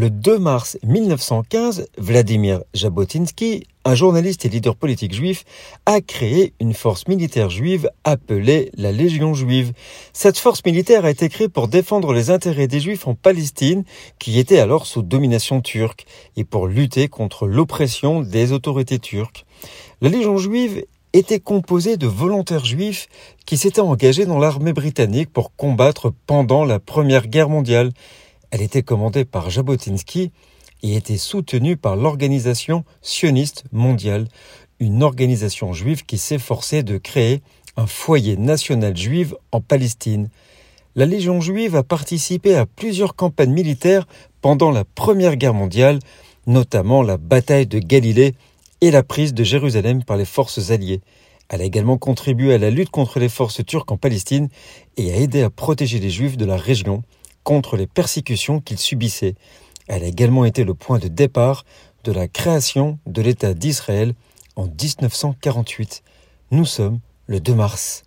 Le 2 mars 1915, Vladimir Jabotinsky, un journaliste et leader politique juif, a créé une force militaire juive appelée la Légion juive. Cette force militaire a été créée pour défendre les intérêts des juifs en Palestine, qui était alors sous domination turque, et pour lutter contre l'oppression des autorités turques. La Légion juive était composée de volontaires juifs qui s'étaient engagés dans l'armée britannique pour combattre pendant la Première Guerre mondiale. Elle était commandée par Jabotinsky et était soutenue par l'Organisation sioniste mondiale, une organisation juive qui s'efforçait de créer un foyer national juif en Palestine. La Légion juive a participé à plusieurs campagnes militaires pendant la Première Guerre mondiale, notamment la bataille de Galilée et la prise de Jérusalem par les forces alliées. Elle a également contribué à la lutte contre les forces turques en Palestine et a aidé à protéger les juifs de la région contre les persécutions qu'il subissait. Elle a également été le point de départ de la création de l'État d'Israël en 1948. Nous sommes le 2 mars.